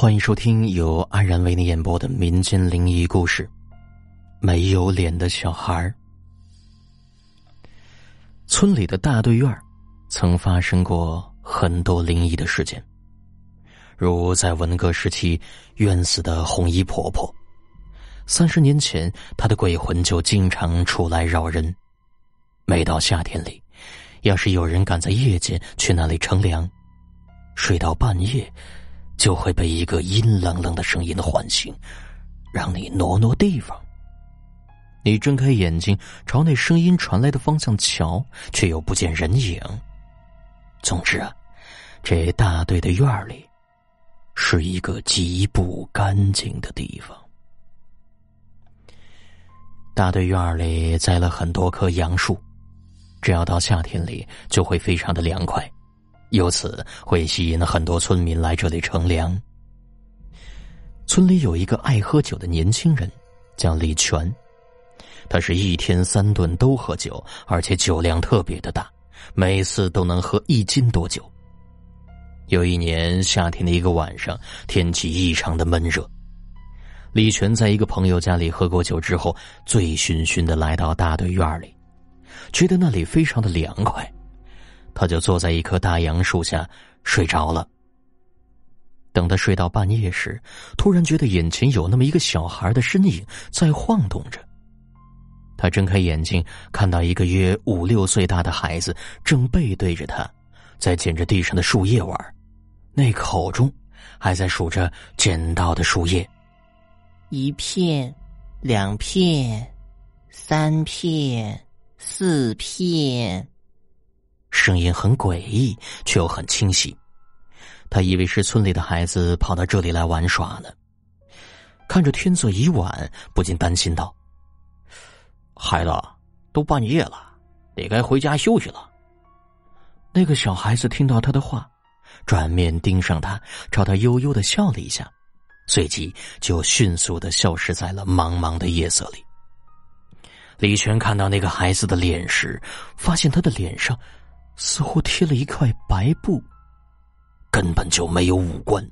欢迎收听由安然为你演播的民间灵异故事《没有脸的小孩》。村里的大队院曾发生过很多灵异的事件，如在文革时期冤死的红衣婆婆。三十年前，她的鬼魂就经常出来扰人。每到夏天里，要是有人敢在夜间去那里乘凉，睡到半夜。就会被一个阴冷冷的声音唤醒，让你挪挪地方。你睁开眼睛朝那声音传来的方向瞧，却又不见人影。总之啊，这大队的院里是一个极不干净的地方。大队院里栽了很多棵杨树，只要到夏天里就会非常的凉快。由此会吸引很多村民来这里乘凉。村里有一个爱喝酒的年轻人，叫李全，他是一天三顿都喝酒，而且酒量特别的大，每次都能喝一斤多酒。有一年夏天的一个晚上，天气异常的闷热，李全在一个朋友家里喝过酒之后，醉醺醺的来到大队院里，觉得那里非常的凉快。他就坐在一棵大杨树下睡着了。等他睡到半夜时，突然觉得眼前有那么一个小孩的身影在晃动着。他睁开眼睛，看到一个约五六岁大的孩子正背对着他，在捡着地上的树叶玩，那口中还在数着捡到的树叶，一片，两片，三片，四片。声音很诡异，却又很清晰。他以为是村里的孩子跑到这里来玩耍呢。看着天色已晚，不禁担心道：“孩子，都半夜了，得该回家休息了。”那个小孩子听到他的话，转面盯上他，朝他悠悠的笑了一下，随即就迅速的消失在了茫茫的夜色里。李全看到那个孩子的脸时，发现他的脸上。似乎贴了一块白布，根本就没有五官，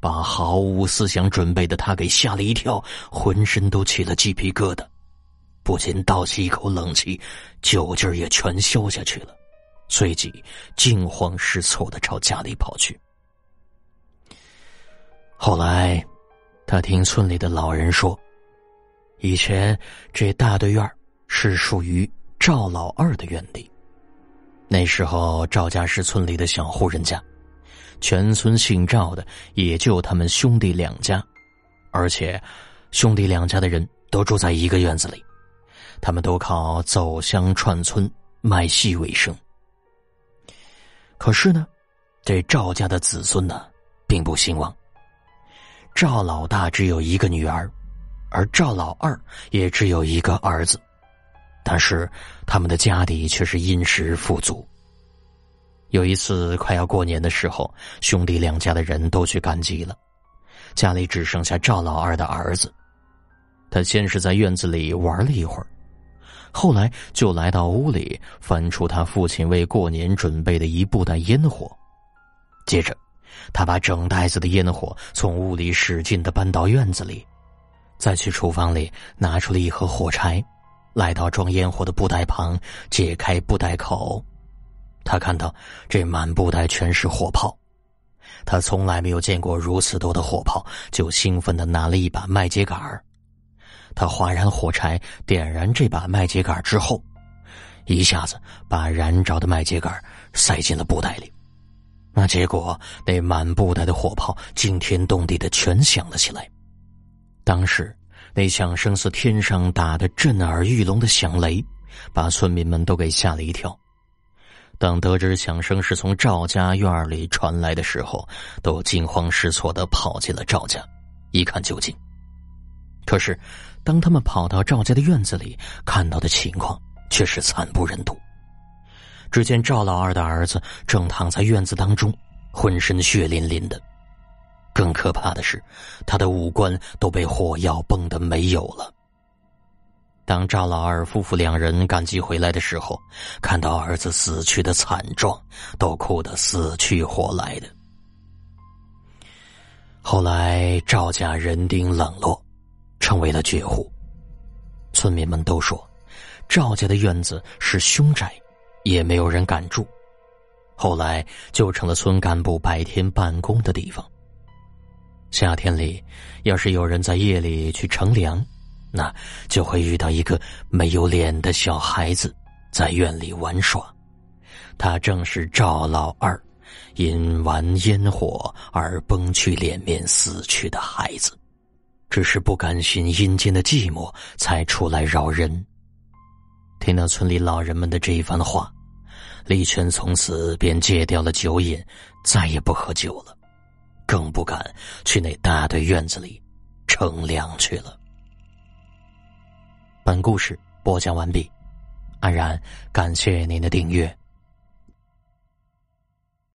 把毫无思想准备的他给吓了一跳，浑身都起了鸡皮疙瘩，不禁倒吸一口冷气，酒劲儿也全消下去了，随即惊慌失措的朝家里跑去。后来，他听村里的老人说，以前这大队院是属于赵老二的院地。那时候，赵家是村里的小户人家，全村姓赵的也就他们兄弟两家，而且兄弟两家的人都住在一个院子里，他们都靠走乡串村卖戏为生。可是呢，这赵家的子孙呢，并不兴旺。赵老大只有一个女儿，而赵老二也只有一个儿子。但是他们的家底却是殷实富足。有一次快要过年的时候，兄弟两家的人都去赶集了，家里只剩下赵老二的儿子。他先是在院子里玩了一会儿，后来就来到屋里翻出他父亲为过年准备的一布袋烟火，接着他把整袋子的烟火从屋里使劲的搬到院子里，再去厨房里拿出了一盒火柴。来到装烟火的布袋旁，解开布袋口，他看到这满布袋全是火炮，他从来没有见过如此多的火炮，就兴奋的拿了一把麦秸秆儿。他划燃火柴，点燃这把麦秸秆之后，一下子把燃着的麦秸秆塞进了布袋里。那结果，那满布袋的火炮惊天动地的全响了起来。当时。那响声似天上打的震耳欲聋的响雷，把村民们都给吓了一跳。当得知响声是从赵家院里传来的时候，都惊慌失措的跑进了赵家，一看究竟。可是，当他们跑到赵家的院子里，看到的情况却是惨不忍睹。只见赵老二的儿子正躺在院子当中，浑身血淋淋的。更可怕的是，他的五官都被火药崩得没有了。当赵老二夫妇两人赶集回来的时候，看到儿子死去的惨状，都哭得死去活来的。后来赵家人丁冷落，成为了绝户。村民们都说，赵家的院子是凶宅，也没有人敢住。后来就成了村干部白天办公的地方。夏天里，要是有人在夜里去乘凉，那就会遇到一个没有脸的小孩子在院里玩耍。他正是赵老二。因玩烟火而崩去脸面死去的孩子，只是不甘心阴间的寂寞，才出来扰人。听到村里老人们的这一番话，李全从此便戒掉了酒瘾，再也不喝酒了，更不敢去那大队院子里乘凉去了。本故事播讲完毕，安然感谢您的订阅。